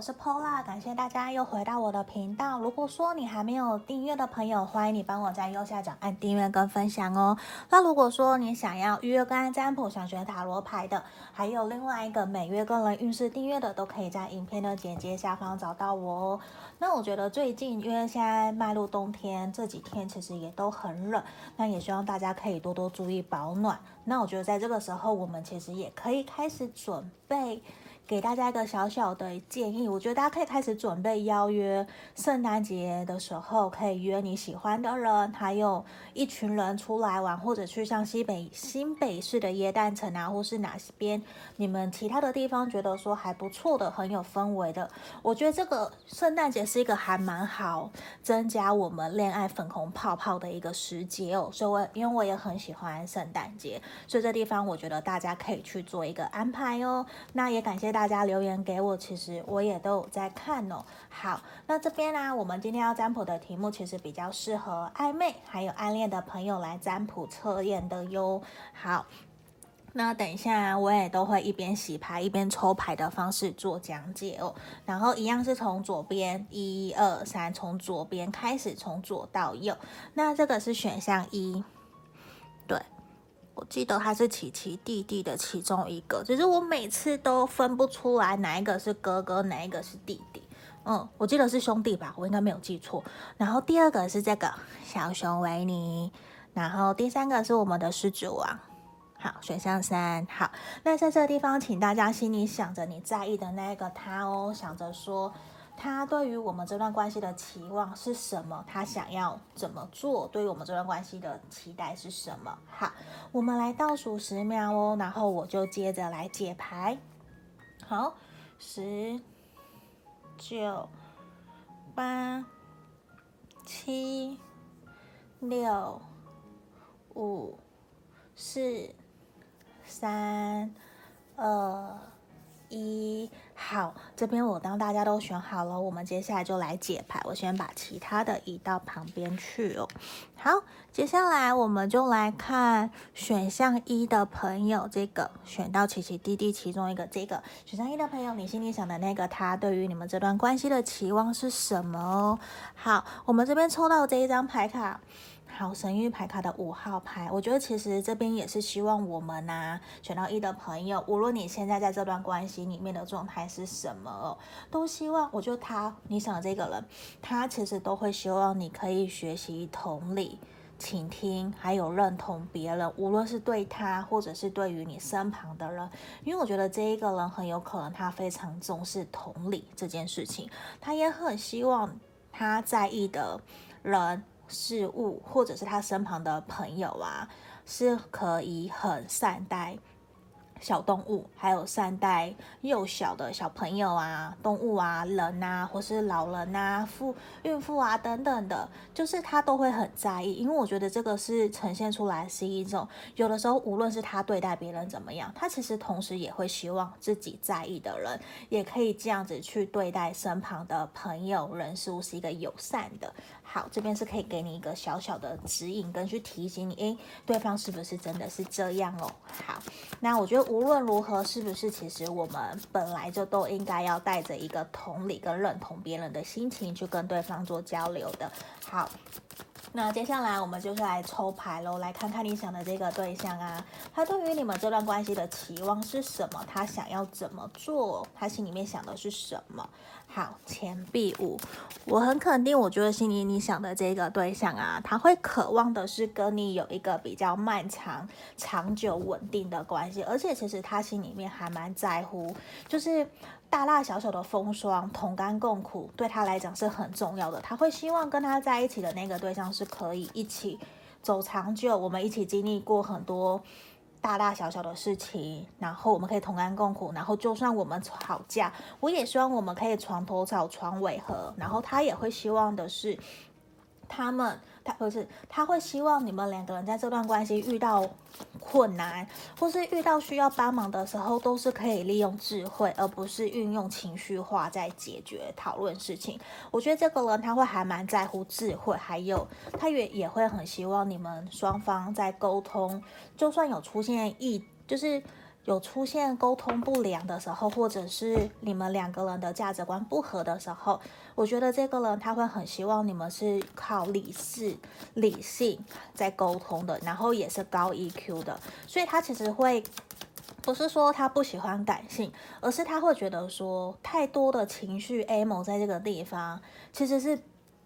我是 Pola，感谢大家又回到我的频道。如果说你还没有订阅的朋友，欢迎你帮我在右下角按订阅跟分享哦。那如果说你想要预约个案占卜，想学塔罗牌的，还有另外一个每月个人运势订阅的，都可以在影片的简介下方找到我哦。那我觉得最近因为现在迈入冬天，这几天其实也都很冷，那也希望大家可以多多注意保暖。那我觉得在这个时候，我们其实也可以开始准备。给大家一个小小的建议，我觉得大家可以开始准备邀约，圣诞节的时候可以约你喜欢的人，还有一群人出来玩，或者去像西北新北市的耶诞城啊，或是哪边你们其他的地方觉得说还不错的，很有氛围的。我觉得这个圣诞节是一个还蛮好增加我们恋爱粉红泡泡的一个时节哦。所以我因为我也很喜欢圣诞节，所以这地方我觉得大家可以去做一个安排哦。那也感谢大。大家留言给我，其实我也都有在看哦。好，那这边呢、我们今天要占卜的题目其实比较适合暧昧还有暗恋的朋友来占卜测验的哟。好，那等一下我也都会一边洗牌一边抽牌的方式做讲解哦。然后一样是从左边一二三，从左边开始，从左到右。那这个是选项一，我记得他是琪琪弟弟的其中一个，只是我每次都分不出来哪一个是哥哥，哪一个是弟弟。嗯，我记得是兄弟吧，我应该没有记错。然后第二个是这个小熊维尼，然后第三个是我们的狮子王。好，选项三。好，那在这个地方，请大家心里想着你在意的那个他哦，想着说。他对于我们这段关系的期望是什么？他想要怎么做？对于我们这段关系的期待是什么？好，我们来倒数十秒哦，然后我就接着来解牌。好，十、九、八、七、六、五、四、三、二。一好，这边我当大家都选好了，我们接下来就来解牌。我先把其他的移到旁边去哦。好，接下来我们就来看选项一的朋友，这个选到奇奇弟弟其中一个，这个选项一的朋友，你心里想的那个他，对于你们这段关系的期望是什么哦？好，我们这边抽到这一张牌卡。好，神諭牌卡的五号牌，我觉得其实这边也是希望我们呐、啊，选到一的朋友，无论你现在在这段关系里面的状态是什么，都希望，我觉得他，你想这个人，他其实都会希望你可以学习同理、倾听，还有认同别人，无论是对他，或者是对于你身旁的人，因为我觉得这一个人很有可能他非常重视同理这件事情，他也很希望他在意的人。事物，或者是他身旁的朋友啊，是可以很善待。小动物，还有善待幼小的小朋友啊、动物啊、人啊，或是老人啊、妇孕妇啊等等的，就是他都会很在意。因为我觉得这个是呈现出来是一种，有的时候无论是他对待别人怎么样，他其实同时也会希望自己在意的人也可以这样子去对待身旁的朋友、人事物，是一个友善的。好，这边是可以给你一个小小的指引，跟去提醒你，诶，对方是不是真的是这样哦？好，那我觉得。无论如何，是不是其实我们本来就都应该要带着一个同理跟认同别人的心情去跟对方做交流的。好，那接下来我们就是来抽牌喽，来看看你想的这个对象啊，他对于你们这段关系的期望是什么？他想要怎么做？他心里面想的是什么？好，钱币五，我很肯定，我觉得心里你想的这个对象啊，他会渴望的是跟你有一个比较漫长、长久、稳定的关系，而且其实他心里面还蛮在乎，就是大大小小的风霜，同甘共苦，对他来讲是很重要的。他会希望跟他在一起的那个对象是可以一起走长久，我们一起经历过很多。大大小小的事情，然后我们可以同甘共苦，然后就算我们吵架，我也希望我们可以床头吵床尾和，然后他也会希望的是，他们。他不是，他会希望你们两个人在这段关系遇到困难，或是遇到需要帮忙的时候，都是可以利用智慧，而不是运用情绪化在解决讨论事情。我觉得这个人他会还蛮在乎智慧，还有他也也会很希望你们双方在沟通，就算有出现异，就是有出现沟通不良的时候，或者是你们两个人的价值观不合的时候，我觉得这个人他会很希望你们是靠理智、理性在沟通的，然后也是高 EQ 的，所以他其实会不是说他不喜欢感性，而是他会觉得说太多的情绪 emo 在这个地方，其实是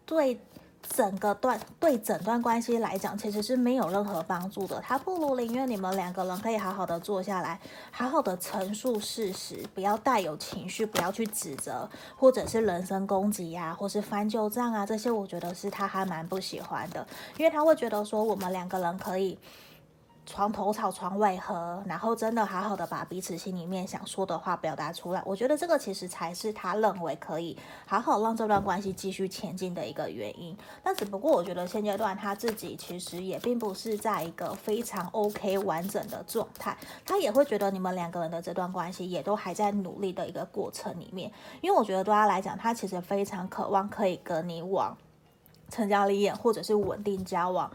对。整个段对整段关系来讲，其实是没有任何帮助的。他不如宁愿你们两个人可以好好的坐下来，好好的陈述事实，不要带有情绪，不要去指责，或者是人身攻击呀、或是翻旧账啊，这些我觉得是他还蛮不喜欢的，因为他会觉得说我们两个人可以。床头吵，床尾和，然后真的好好的把彼此心里面想说的话表达出来。我觉得这个其实才是他认为可以好好让这段关系继续前进的一个原因。但只不过我觉得现阶段他自己其实也并不是在一个非常 OK 完整的状态，他也会觉得你们两个人的这段关系也都还在努力的一个过程里面。因为我觉得对他来讲，他其实非常渴望可以跟你往成家立业或者是稳定交往。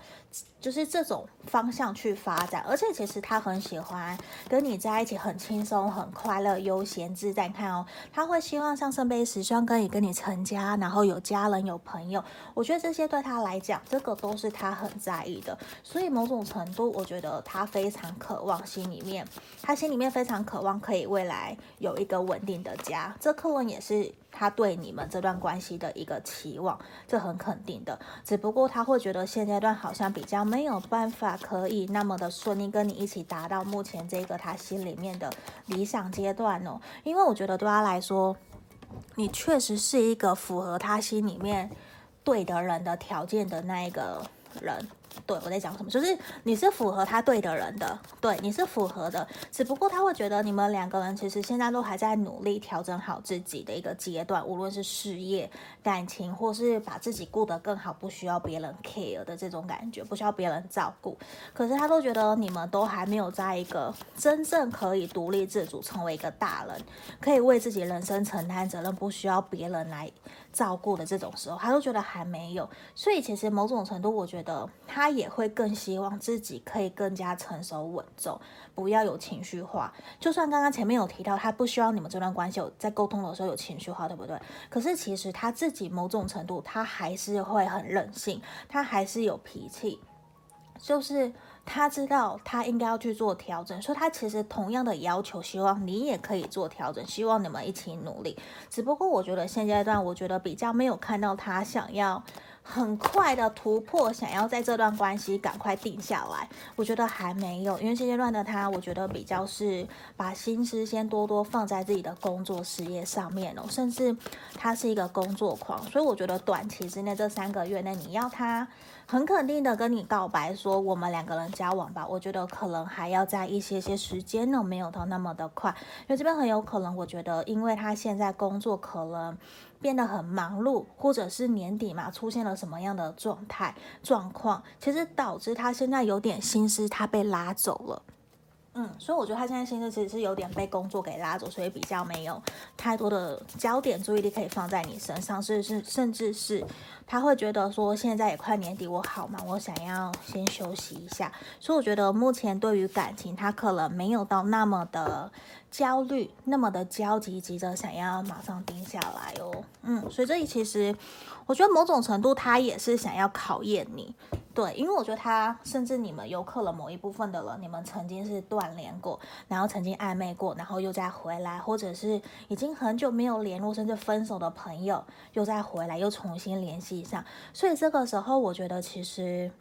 就是这种方向去发展，而且其实他很喜欢跟你在一起，很轻松、很快乐、悠闲自在。看哦，他会希望像圣杯十双可以跟你成家，然后有家人、有朋友。我觉得这些对他来讲，这个都是他很在意的。所以某种程度，我觉得他非常渴望心里面，他心里面非常渴望可以未来有一个稳定的家。这课文也是他对你们这段关系的一个期望，这很肯定的。只不过他会觉得现阶段好像比较。没有办法可以那么的顺利跟你一起达到目前这个他心里面的理想阶段哦，因为我觉得对他来说，你确实是一个符合他心里面对的人的条件的那一个人。对，我在讲什么？就是你是符合他对的人的，对，你是符合的。只不过他会觉得你们两个人其实现在都还在努力调整好自己的一个阶段，无论是事业、感情，或是把自己过得更好，不需要别人 care 的这种感觉，不需要别人照顾。可是他都觉得你们都还没有在一个真正可以独立自主，成为一个大人，可以为自己人生承担责任，不需要别人来照顾的这种时候，他都觉得还没有。所以其实某种程度，我觉得觉得。他也会更希望自己可以更加成熟稳重，不要有情绪化。就算刚刚前面有提到，他不希望你们这段关系有在沟通的时候有情绪化，对不对？可是其实他自己某种程度，他还是会很任性，他还是有脾气，就是他知道他应该要去做调整，所以他其实同样的要求，希望你也可以做调整，希望你们一起努力。只不过我觉得现阶段，我觉得比较没有看到他想要。很快的突破，想要在这段关系赶快定下来，我觉得还没有，因为现阶段的他，我觉得比较是把心思先多多放在自己的工作事业上面哦，甚至他是一个工作狂，所以我觉得短期之内这三个月内，你要他很肯定的跟你告白说我们两个人交往吧，我觉得可能还要在一些些时间呢，没有到那么的快，因为这边很有可能，我觉得因为他现在工作可能。变得很忙碌，或者是年底嘛，出现了什么样的状态状况，其实导致他现在有点心思，他被拉走了。嗯，所以我觉得他现在心思其实是有点被工作给拉走，所以比较没有太多的焦点注意力可以放在你身上，是是，甚至是他会觉得说现在也快年底，我好忙，我想要先休息一下。所以我觉得目前对于感情，他可能没有到那么的。焦虑那么的焦急，急着想要马上定下来哦。嗯，所以这里其实我觉得某种程度他也是想要考验你，对，因为我觉得他甚至你们有可能某一部分的人，你们曾经是断联过，然后曾经暧昧过，然后又再回来，或者是已经很久没有联络，甚至分手的朋友又再回来，又重新联系上。所以这个时候，我觉得其实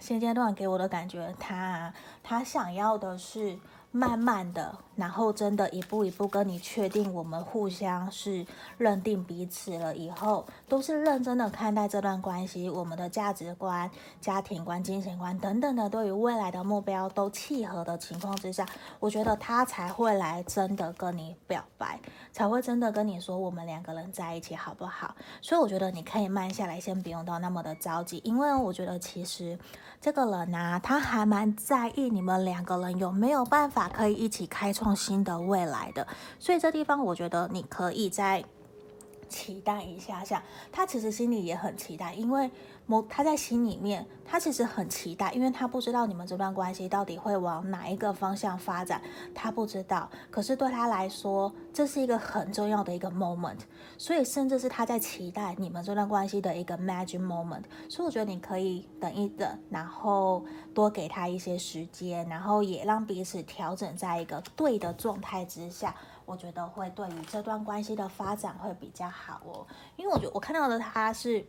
现阶段给我的感觉，他他想要的是。慢慢的，然后真的一步一步跟你确定，我们互相是认定彼此了以后，都是认真的看待这段关系，我们的价值观、家庭观、金钱观等等的，对于未来的目标都契合的情况之下，我觉得他才会来真的跟你表白，才会真的跟你说我们两个人在一起好不好？所以我觉得你可以慢下来，先不用到那么的着急，因为我觉得其实这个人啊，他还蛮在意你们两个人有没有办法。可以一起开创创新的未来的，所以这地方我觉得你可以在期待一下下，他其实心里也很期待，因为某他在心里面，他其实很期待，因为他不知道你们这段关系到底会往哪一个方向发展，他不知道。可是对他来说，这是一个很重要的一个 moment，所以甚至是他在期待你们这段关系的一个 magic moment。所以我觉得你可以等一等，然后多给他一些时间，然后也让彼此调整在一个对的状态之下。我觉得会对于这段关系的发展会比较好哦，因为我觉得我看到的他是。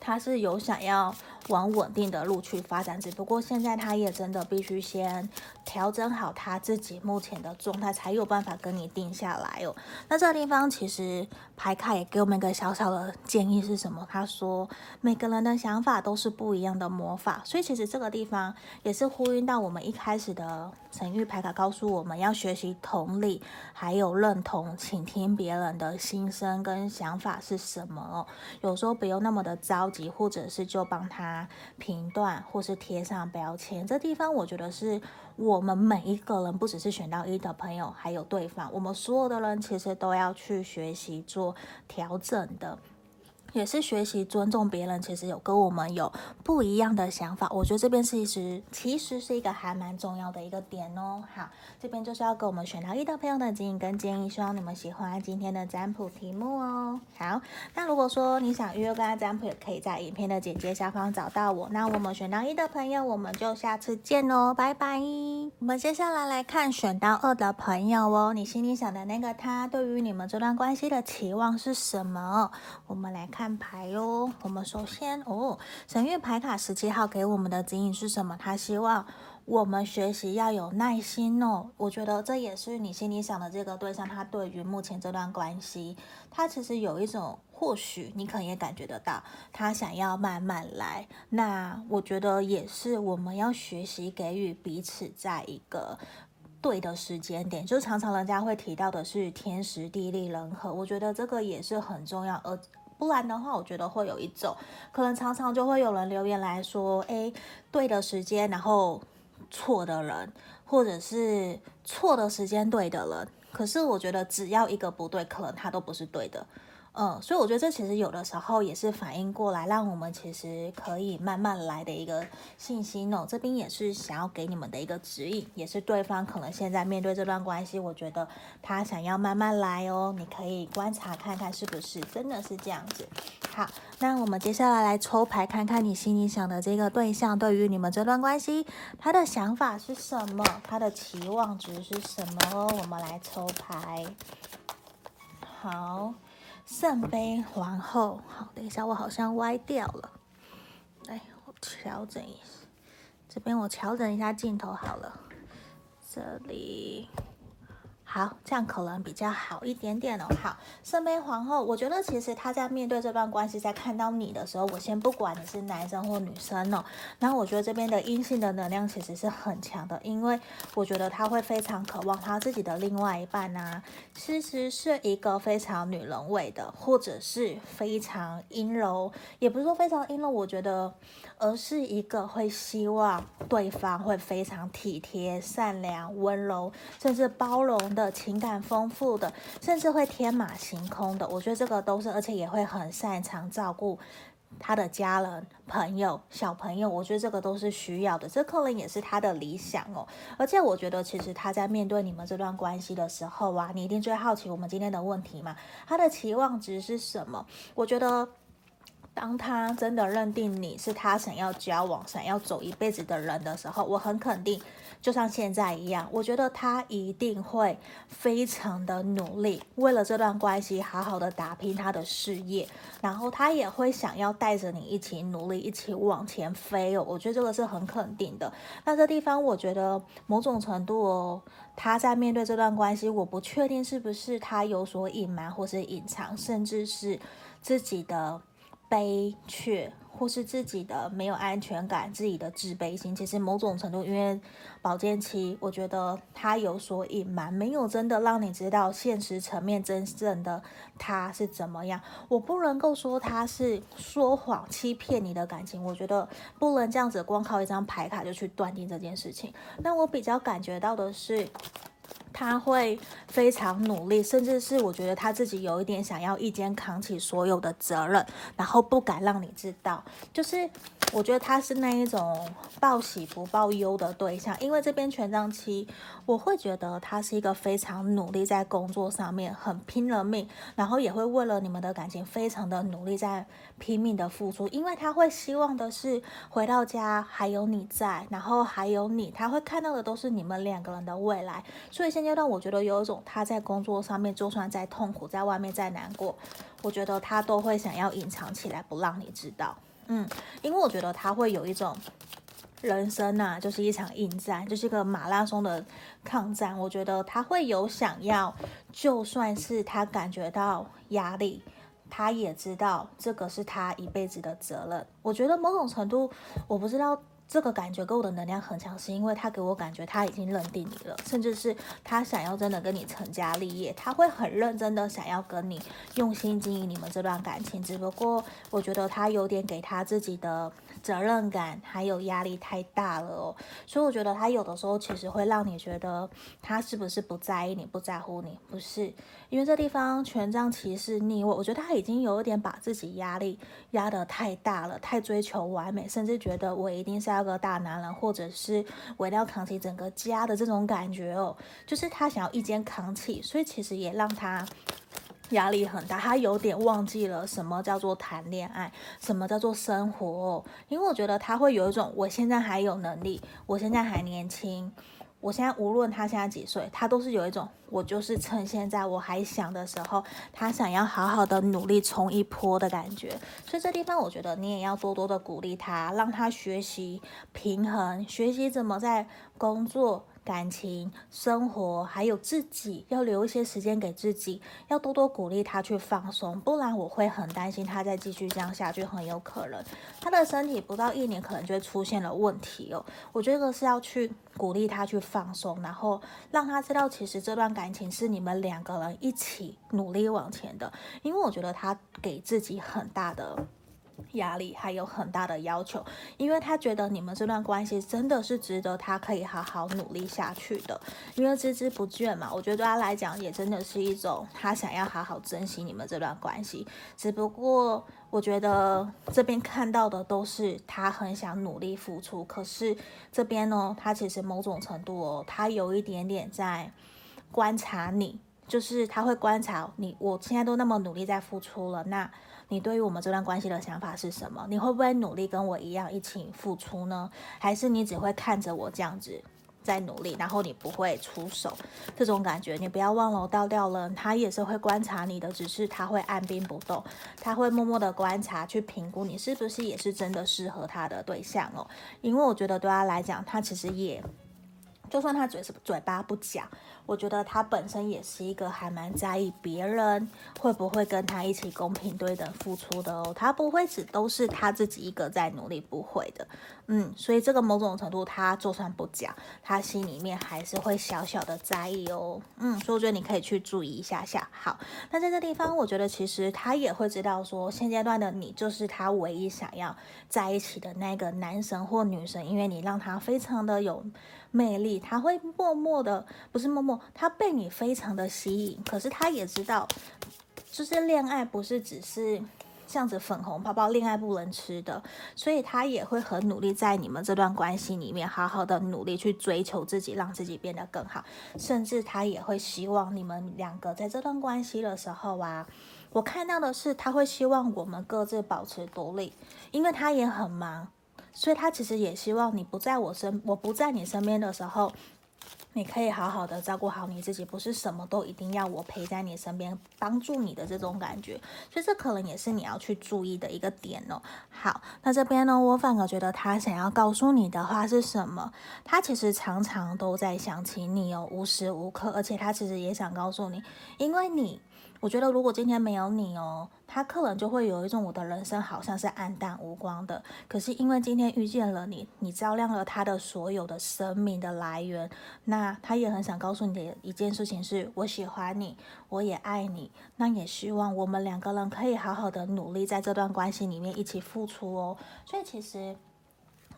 他是有想要往稳定的路去发展，只不过现在他也真的必须先调整好他自己目前的状态，才有办法跟你定下来哦。那这个地方其实牌卡也给我们一个小小的建议是什么？他说每个人的想法都是不一样的魔法，所以其实这个地方也是呼应到我们一开始的神諭牌卡告诉我们要学习同理，还有认同，倾听别人的心声跟想法是什么哦。有时候不用那么的糟。或者是就帮他评断，或是贴上标签。这地方我觉得是我们每一个人，不只是选到一的朋友，还有对方，我们所有的人其实都要去学习做调整的。也是学习尊重别人，其实有跟我们有不一样的想法，我觉得这边是其实其实是一个还蛮重要的一个点哦。好，这边就是要给我们选到一的朋友的指引跟建议，希望你们喜欢今天的占卜题目哦。好，那如果说你想预约跟他占卜，也可以在影片的简介下方找到我。那我们选到一的朋友，我们就下次见哦，拜拜。我们接下来来看选到二的朋友哦，你心里想的那个他，对于你们这段关系的期望是什么？我们来看。看牌哟，我们首先哦，神諭牌卡十七号给我们的指引是什么？他希望我们学习要有耐心哦。我觉得这也是你心里想的这个对象，他对于目前这段关系，他其实有一种，或许你可能也感觉得到，他想要慢慢来。那我觉得也是，我们要学习给予彼此在一个对的时间点，就常常人家会提到的是天时地利人和，我觉得这个也是很重要，而。不然的话，我觉得会有一种可能，常常就会有人留言来说：“诶，对的时间，然后错的人，或者是错的时间对的人。”可是我觉得，只要一个不对，可能他都不是对的。嗯，所以我觉得这其实有的时候也是反应过来，让我们其实可以慢慢来的一个信息哦。这边也是想要给你们的一个指引，也是对方可能现在面对这段关系，我觉得他想要慢慢来哦。你可以观察看看是不是真的是这样子。好，那我们接下来来抽牌，看看你心里想的这个对象对于你们这段关系，他的想法是什么？他的期望值是什么哦？我们来抽牌。好。圣杯皇后，好，等一下，我好像歪掉了，来，我调整一下，这边我调整一下镜头好了，这里。好，这样可能比较好一点点哦。好，圣杯皇后，我觉得其实他在面对这段关系，在看到你的时候，我先不管你是男生或女生哦。然后我觉得这边的阴性的能量其实是很强的，因为我觉得他会非常渴望他自己的另外一半啊，其实是一个非常女人味的，或者是非常阴柔，也不是说非常阴柔，我觉得，而是一个会希望对方会非常体贴、善良、温柔，甚至包容的。的情感丰富的，甚至会天马行空的，我觉得这个都是，而且也会很擅长照顾他的家人、朋友、小朋友，我觉得这个都是需要的，这可能也是他的理想哦。而且我觉得，其实他在面对你们这段关系的时候啊，你一定最好奇我们今天的问题嘛，他的期望值是什么？我觉得。当他真的认定你是他想要交往、想要走一辈子的人的时候，我很肯定，就像现在一样，我觉得他一定会非常的努力，为了这段关系好好的打拼他的事业，然后他也会想要带着你一起努力，一起往前飞哦。我觉得这个是很肯定的。那这地方，我觉得某种程度哦，他在面对这段关系，我不确定是不是他有所隐瞒或是隐藏，甚至是自己的。悲却，或是自己的没有安全感，自己的自卑心，其实某种程度，因为宝剑七，我觉得他有所隐瞒，没有真的让你知道现实层面真正的他是怎么样。我不能够说他是说谎欺骗你的感情，我觉得不能这样子光靠一张牌卡就去断定这件事情。那我比较感觉到的是。他会非常努力，甚至是我觉得他自己有一点想要一肩扛起所有的责任，然后不敢让你知道。就是我觉得他是那一种报喜不报忧的对象，因为这边权杖七，我会觉得他是一个非常努力在工作上面，很拼了命，然后也会为了你们的感情非常的努力，在拼命的付出，因为他会希望的是回到家还有你在，然后还有你，他会看到的都是你们两个人的未来。所以现在阶段，我觉得有一种他在工作上面，就算再痛苦，在外面再难过，我觉得他都会想要隐藏起来，不让你知道。嗯，因为我觉得他会有一种人生呐、就是一场硬战，就是一个马拉松的抗战。我觉得他会有想要，就算是他感觉到压力，他也知道这个是他一辈子的责任。我觉得某种程度，我不知道。这个感觉给我的能量很强，是因为他给我感觉他已经认定你了，甚至是他想要真的跟你成家立业，他会很认真的想要跟你用心经营你们这段感情。只不过我觉得他有点给他自己的责任感还有压力太大了哦，所以我觉得他有的时候其实会让你觉得他是不是不在意你，不在乎你？不是，因为这地方权杖骑士逆位，我觉得他已经有一点把自己压力压得太大了，太追求完美，甚至觉得我一定是要。个大男人，或者是我要扛起整个家的这种感觉哦，就是他想要一肩扛起，所以其实也让他压力很大。他有点忘记了什么叫做谈恋爱，什么叫做生活。因为我觉得他会有一种，我现在还有能力，我现在还年轻。我现在无论他现在几岁，他都是有一种，我就是趁现在我还想的时候，他想要好好的努力冲一波的感觉。所以这地方我觉得你也要多多的鼓励他，让他学习平衡，学习怎么在工作。感情、生活，还有自己，要留一些时间给自己，要多多鼓励他去放松，不然我会很担心他再继续这样下去，很有可能他的身体不到一年可能就会出现了问题哦。我觉得是要去鼓励他去放松，然后让他知道，其实这段感情是你们两个人一起努力往前的，因为我觉得他给自己很大的。压力还有很大的要求，因为他觉得你们这段关系真的是值得他可以好好努力下去的，因为孜孜不倦嘛。我觉得对他来讲也真的是一种他想要好好珍惜你们这段关系。只不过我觉得这边看到的都是他很想努力付出，可是这边呢，他其实某种程度哦，他有一点点在观察你，就是他会观察你，我现在都那么努力在付出了，那。你对于我们这段关系的想法是什么？你会不会努力跟我一样一起付出呢？还是你只会看着我这样子在努力，然后你不会出手？这种感觉，你不要忘了，倒掉了他也是会观察你的，只是他会按兵不动，他会默默的观察，去评估你是不是也是真的适合他的对象哦。因为我觉得对他来讲，他其实也。就算他嘴是嘴巴不讲，我觉得他本身也是一个还蛮在意别人会不会跟他一起公平对等付出的哦。他不会只都是他自己一个在努力，不会的。嗯，所以这个某种程度，他就算不讲，他心里面还是会小小的在意哦。嗯，所以我觉得你可以去注意一下下。好，那在这地方，我觉得其实他也会知道说，现阶段的你就是他唯一想要在一起的那个男神或女神，因为你让他非常的有。魅力，他会默默的，不是默默，他被你非常的吸引。可是他也知道，就是恋爱不是只是这样子粉红泡泡，恋爱不能吃的，所以他也会很努力在你们这段关系里面，好好的努力去追求自己，让自己变得更好。甚至他也会希望你们两个在这段关系的时候啊，我看到的是他会希望我们各自保持独立，因为他也很忙。所以他其实也希望你不在我身，我不在你身边的时候，你可以好好的照顾好你自己，不是什么都一定要我陪在你身边帮助你的这种感觉。所以这可能也是你要去注意的一个点哦。好，那这边呢，我反而觉得他想要告诉你的话是什么？他其实常常都在想起你哦，无时无刻，而且他其实也想告诉你，因为你。我觉得如果今天没有你哦，他可能就会有一种我的人生好像是黯淡无光的。可是因为今天遇见了你，你照亮了他的所有的生命的来源。那他也很想告诉你的一件事情是：我喜欢你，我也爱你。那也希望我们两个人可以好好的努力，在这段关系里面一起付出哦。所以其实。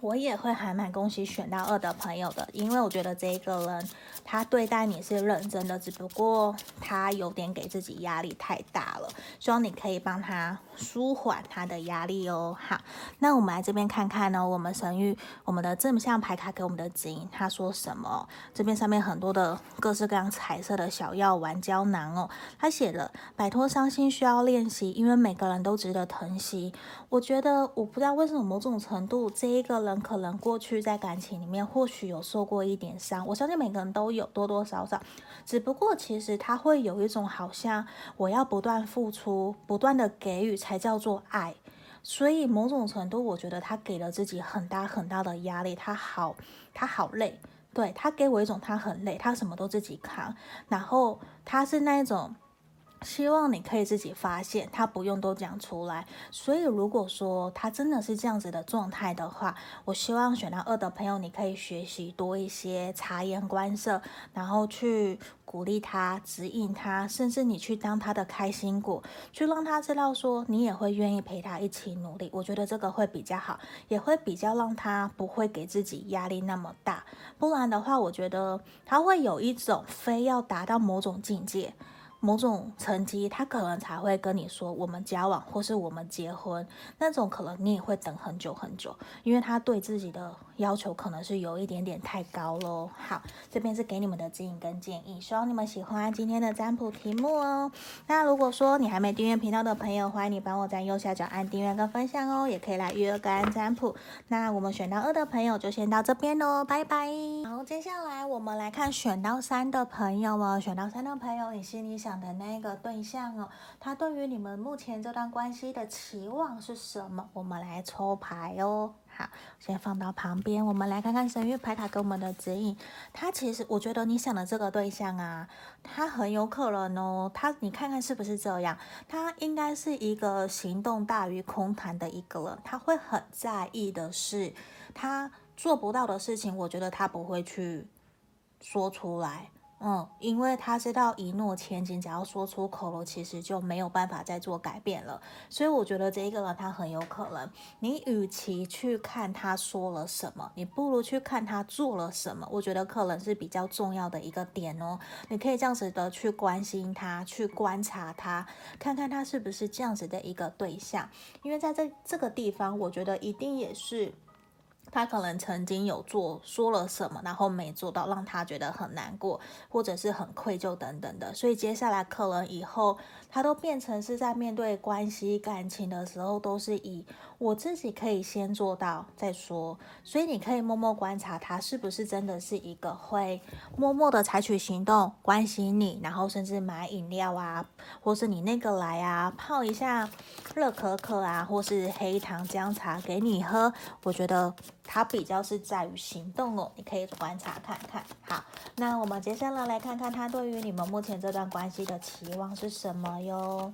我也会还蛮恭喜选到二的朋友的，因为我觉得这一个人他对待你是认真的，只不过他有点给自己压力太大了，希望你可以帮他舒缓他的压力哦。好，那我们来这边看看呢，我们神域我们的正向牌卡给我们的指引，他说什么？这边上面很多的各式各样彩色的小药丸胶囊哦，他写了摆脱伤心需要练习，因为每个人都值得疼惜。我觉得我不知道为什么某种程度这一个人。可能过去在感情里面或许有受过一点伤，我相信每个人都有多多少少，只不过其实他会有一种好像我要不断付出、不断的给予才叫做爱，所以某种程度我觉得他给了自己很大很大的压力，他好他好累，对，他给我一种他很累，他什么都自己扛，然后他是那一种。希望你可以自己发现，他不用都讲出来。所以，如果说他真的是这样子的状态的话，我希望选到二的朋友，你可以学习多一些察言观色，然后去鼓励他、指引他，甚至你去当他的开心果，去让他知道说你也会愿意陪他一起努力。我觉得这个会比较好，也会比较让他不会给自己压力那么大。不然的话，我觉得他会有一种非要达到某种境界。某种成绩，他可能才会跟你说我们交往或是我们结婚，那种可能你也会等很久很久，因为他对自己的要求可能是有一点点太高喽。好，这边是给你们的指引跟建议，希望你们喜欢今天的占卜题目哦。那如果说你还没订阅频道的朋友，欢迎你帮我在右下角按订阅跟分享哦，也可以来预约个案占卜。那我们选到二的朋友就先到这边喽，拜拜。好，接下来我们来看选到三的朋友哦，选到三的朋友，你心里想。的那个对象哦，他对于你们目前这段关系的期望是什么？我们来抽牌哦。好，先放到旁边。我们来看看神諭牌卡给我们的指引。他其实，我觉得你想的这个对象啊，他很有可能哦。他，你看看是不是这样？他应该是一个行动大于空谈的一个人。他会很在意的是，他做不到的事情，我觉得他不会去说出来。嗯，因为他知道一诺千金，只要说出口了，其实就没有办法再做改变了。所以我觉得这一个人他很有可能，你与其去看他说了什么，你不如去看他做了什么。我觉得可能是比较重要的一个点哦。你可以这样子的去关心他，去观察他，看看他是不是这样子的一个对象。因为在这这个地方，我觉得一定也是。他可能曾经有做说了什么，然后没做到，让他觉得很难过，或者是很愧疚等等的。所以接下来可能以后他都变成是在面对关系感情的时候，都是以我自己可以先做到再说。所以你可以默默观察他是不是真的是一个会默默的采取行动关心你，然后甚至买饮料啊，或是你那个来啊，泡一下热可可啊，或是黑糖姜茶给你喝。我觉得。它比较是在于行动哦，你可以观察看看。好，那我们接下来来看看他对于你们目前这段关系的期望是什么哟。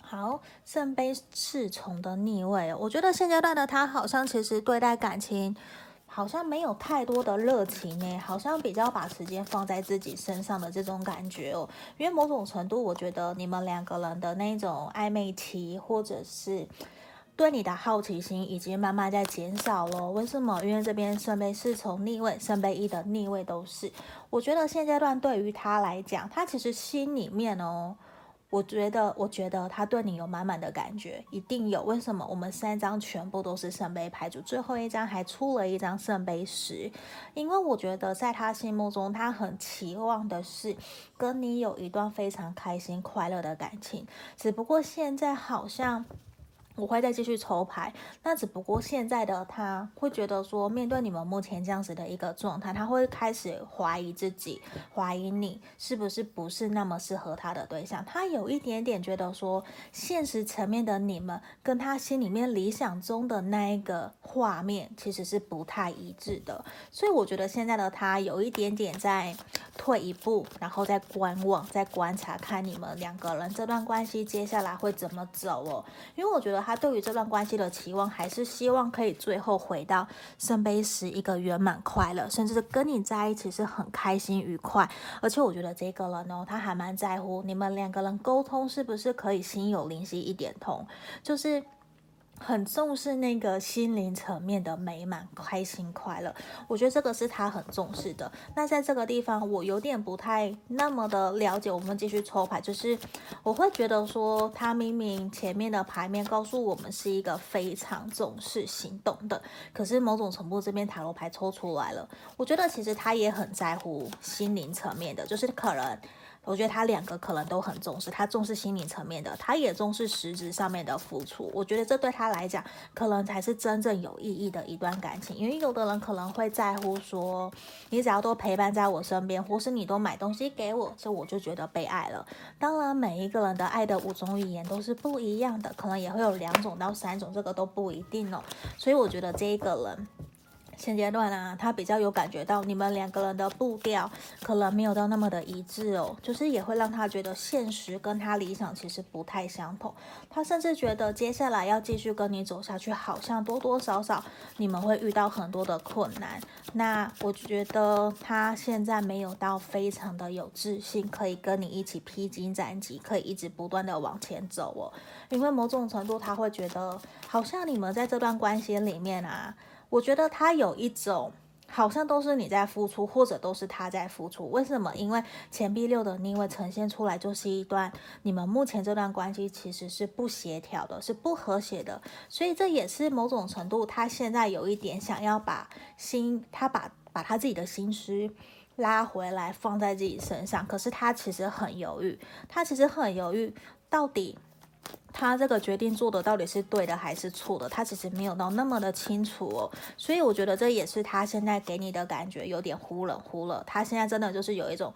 好，圣杯侍从的逆位，我觉得现阶段的他好像其实对待感情好像没有太多的热情呢，好像比较把时间放在自己身上的这种感觉哦。因为某种程度，我觉得你们两个人的那种暧昧期或者是。对你的好奇心已经慢慢在减少了，为什么？因为这边圣杯四从逆位，圣杯一的逆位都是。我觉得现阶段对于他来讲，他其实心里面哦，我觉得，我觉得他对你有满满的感觉，一定有。为什么？我们三张全部都是圣杯牌组，最后一张还出了一张圣杯十，因为我觉得在他心目中，他很期望的是跟你有一段非常开心快乐的感情，只不过现在好像。我会再继续抽牌，那只不过现在的他会觉得说，面对你们目前这样子的一个状态，他会开始怀疑自己，怀疑你是不是不是那么适合他的对象。他有一点点觉得说，现实层面的你们跟他心里面理想中的那一个画面其实是不太一致的。所以我觉得现在的他有一点点在退一步，然后再观望，再观察，看你们两个人这段关系接下来会怎么走哦。因为我觉得。他对于这段关系的期望，还是希望可以最后回到圣杯十一个圆满快乐，甚至跟你在一起是很开心愉快。而且我觉得这个人呢，他还蛮在乎你们两个人沟通是不是可以心有灵犀一点通，就是很重视那个心灵层面的美满、开心、快乐，我觉得这个是他很重视的。那在这个地方，我有点不太那么的了解。我们继续抽牌，就是我会觉得说，他明明前面的牌面告诉我们是一个非常重视行动的，可是某种程度这边塔罗牌抽出来了，我觉得其实他也很在乎心灵层面的，就是可能。我觉得他两个可能都很重视，他重视心理层面的，他也重视实质上面的付出。我觉得这对他来讲，可能才是真正有意义的一段感情。因为有的人可能会在乎说，你只要多陪伴在我身边，或是你多买东西给我，这我就觉得被爱了。当然，每一个人的爱的五种语言都是不一样的，可能也会有两种到三种，这个都不一定哦。所以我觉得这一个人。现阶段啊，他比较有感觉到你们两个人的步调可能没有到那么的一致哦，就是也会让他觉得现实跟他理想其实不太相同。他甚至觉得接下来要继续跟你走下去，好像多多少少你们会遇到很多的困难。那我觉得他现在没有到非常的有自信，可以跟你一起披荆斩棘，可以一直不断的往前走哦。因为某种程度他会觉得，好像你们在这段关系里面啊。我觉得他有一种，好像都是你在付出，或者都是他在付出。为什么？因为钱币六的逆位呈现出来，就是一段你们目前这段关系其实是不协调的，是不和谐的。所以这也是某种程度，他现在有一点想要把心，他把把他自己的心思拉回来，放在自己身上。可是他其实很犹豫，他其实很犹豫，到底。他这个决定做的到底是对的还是错的？他其实没有到那么的清楚哦，所以我觉得这也是他现在给你的感觉有点忽冷忽热。他现在真的就是有一种。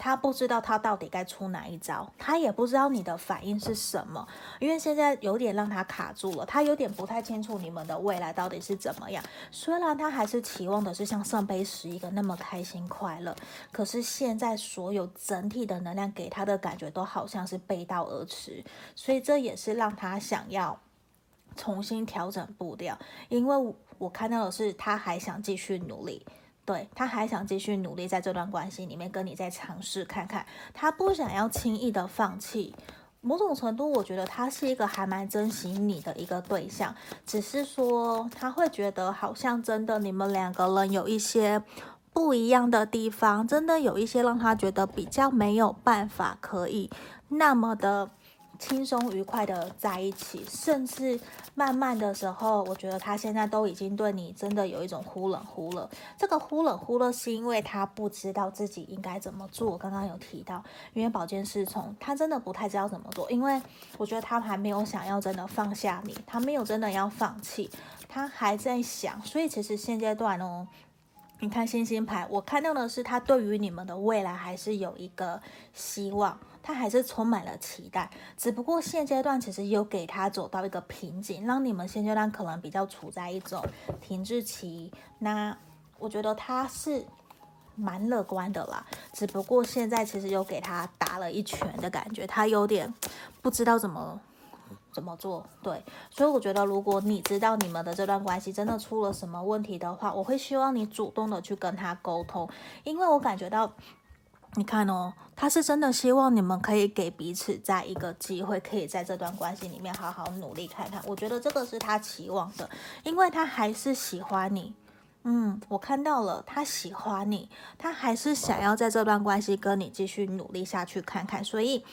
他不知道他到底该出哪一招，他也不知道你的反应是什么，因为现在有点让他卡住了，他有点不太清楚你们的未来到底是怎么样。虽然他还是期望的是像圣杯十一个那么开心快乐，可是现在所有整体的能量给他的感觉都好像是背道而驰，所以这也是让他想要重新调整步调，因为我看到的是他还想继续努力。对，他还想继续努力，在这段关系里面跟你再尝试看看，他不想要轻易的放弃。某种程度，我觉得他是一个还蛮珍惜你的一个对象，只是说他会觉得好像真的你们两个人有一些不一样的地方，真的有一些让他觉得比较没有办法可以那么的。轻松愉快的在一起，甚至慢慢的时候，我觉得他现在都已经对你真的有一种忽冷忽热。这个忽冷忽热是因为他不知道自己应该怎么做。刚刚有提到，因为宝剑侍从，他真的不太知道怎么做。因为我觉得他还没有想要真的放下你，他没有真的要放弃，他还在想。所以其实现阶段哦，你看星星牌，我看到的是他对于你们的未来还是有一个希望。他还是充满了期待，只不过现阶段其实有给他走到一个瓶颈，让你们现阶段可能比较处在一种停滞期。那我觉得他是蛮乐观的啦，只不过现在其实有给他打了一拳的感觉，他有点不知道怎么怎么做。对，所以我觉得如果你知道你们的这段关系真的出了什么问题的话，我会希望你主动的去跟他沟通，因为我感觉到。你看哦，他是真的希望你们可以给彼此在一个机会，可以在这段关系里面好好努力看看。我觉得这个是他期望的，因为他还是喜欢你。嗯，我看到了，他喜欢你，他还是想要在这段关系跟你继续努力下去看看。所以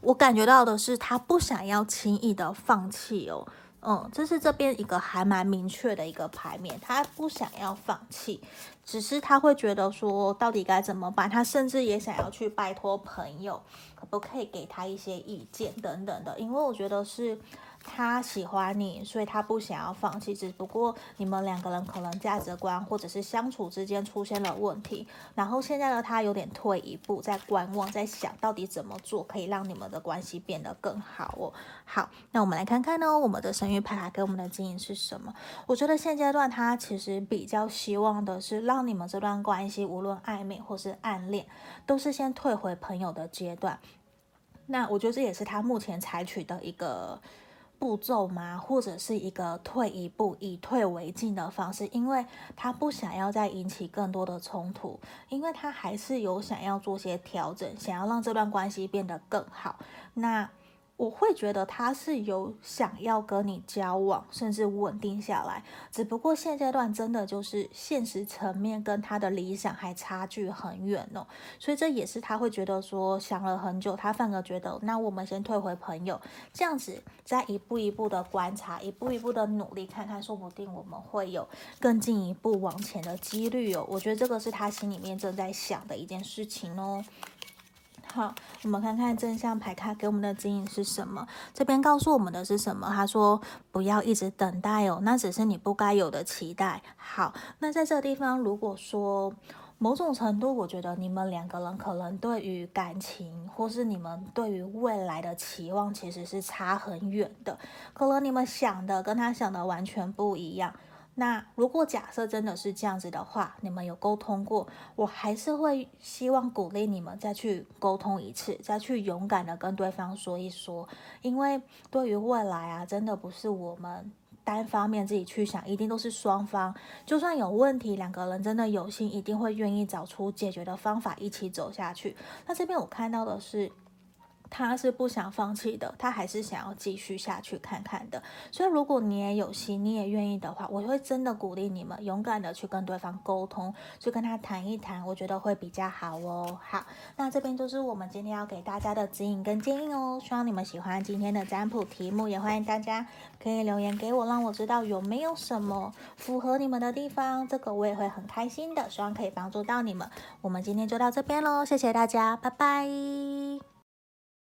我感觉到的是，他不想要轻易的放弃哦。嗯，这是这边一个还蛮明确的一个牌面，他不想要放弃，只是他会觉得说到底该怎么办，他甚至也想要去拜托朋友，可不可以给他一些意见等等的，因为我觉得是。他喜欢你，所以他不想要放弃。只不过你们两个人可能价值观或者是相处之间出现了问题，然后现在呢，他有点退一步，在观望，在想到底怎么做可以让你们的关系变得更好哦。好，那我们来看看呢，我们的神諭牌给我们的建议是什么？我觉得现阶段他其实比较希望的是让你们这段关系，无论暧昧或是暗恋，都是先退回朋友的阶段。那我觉得这也是他目前采取的一个。步骤吗？或者是一个退一步，以退为进的方式，因为他不想要再引起更多的冲突，因为他还是有想要做些调整，想要让这段关系变得更好。那我会觉得他是有想要跟你交往，甚至稳定下来，只不过现阶段真的就是现实层面跟他的理想还差距很远哦，所以这也是他会觉得说想了很久，他反而觉得那我们先退回朋友，这样子再一步一步的观察，一步一步的努力，看看说不定我们会有更进一步往前的几率哦。我觉得这个是他心里面正在想的一件事情哦。好，我们看看正向牌卡给我们的指引是什么？这边告诉我们的是什么？他说不要一直等待哦，那只是你不该有的期待。好，那在这个地方，如果说某种程度，我觉得你们两个人可能对于感情，或是你们对于未来的期望，其实是差很远的。可能你们想的跟他想的完全不一样。那如果假设真的是这样子的话，你们有沟通过，我还是会希望鼓励你们再去沟通一次，再去勇敢的跟对方说一说，因为对于未来啊，真的不是我们单方面自己去想，一定都是双方，就算有问题，两个人真的有心，一定会愿意找出解决的方法，一起走下去。那这边我看到的是。他是不想放弃的，他还是想要继续下去看看的。所以，如果你也有心，你也愿意的话，我会真的鼓励你们勇敢的去跟对方沟通，去跟他谈一谈，我觉得会比较好哦。好，那这边就是我们今天要给大家的指引跟建议哦。希望你们喜欢今天的占卜题目，也欢迎大家可以留言给我，让我知道有没有什么符合你们的地方，这个我也会很开心的。希望可以帮助到你们。我们今天就到这边喽，谢谢大家，拜拜。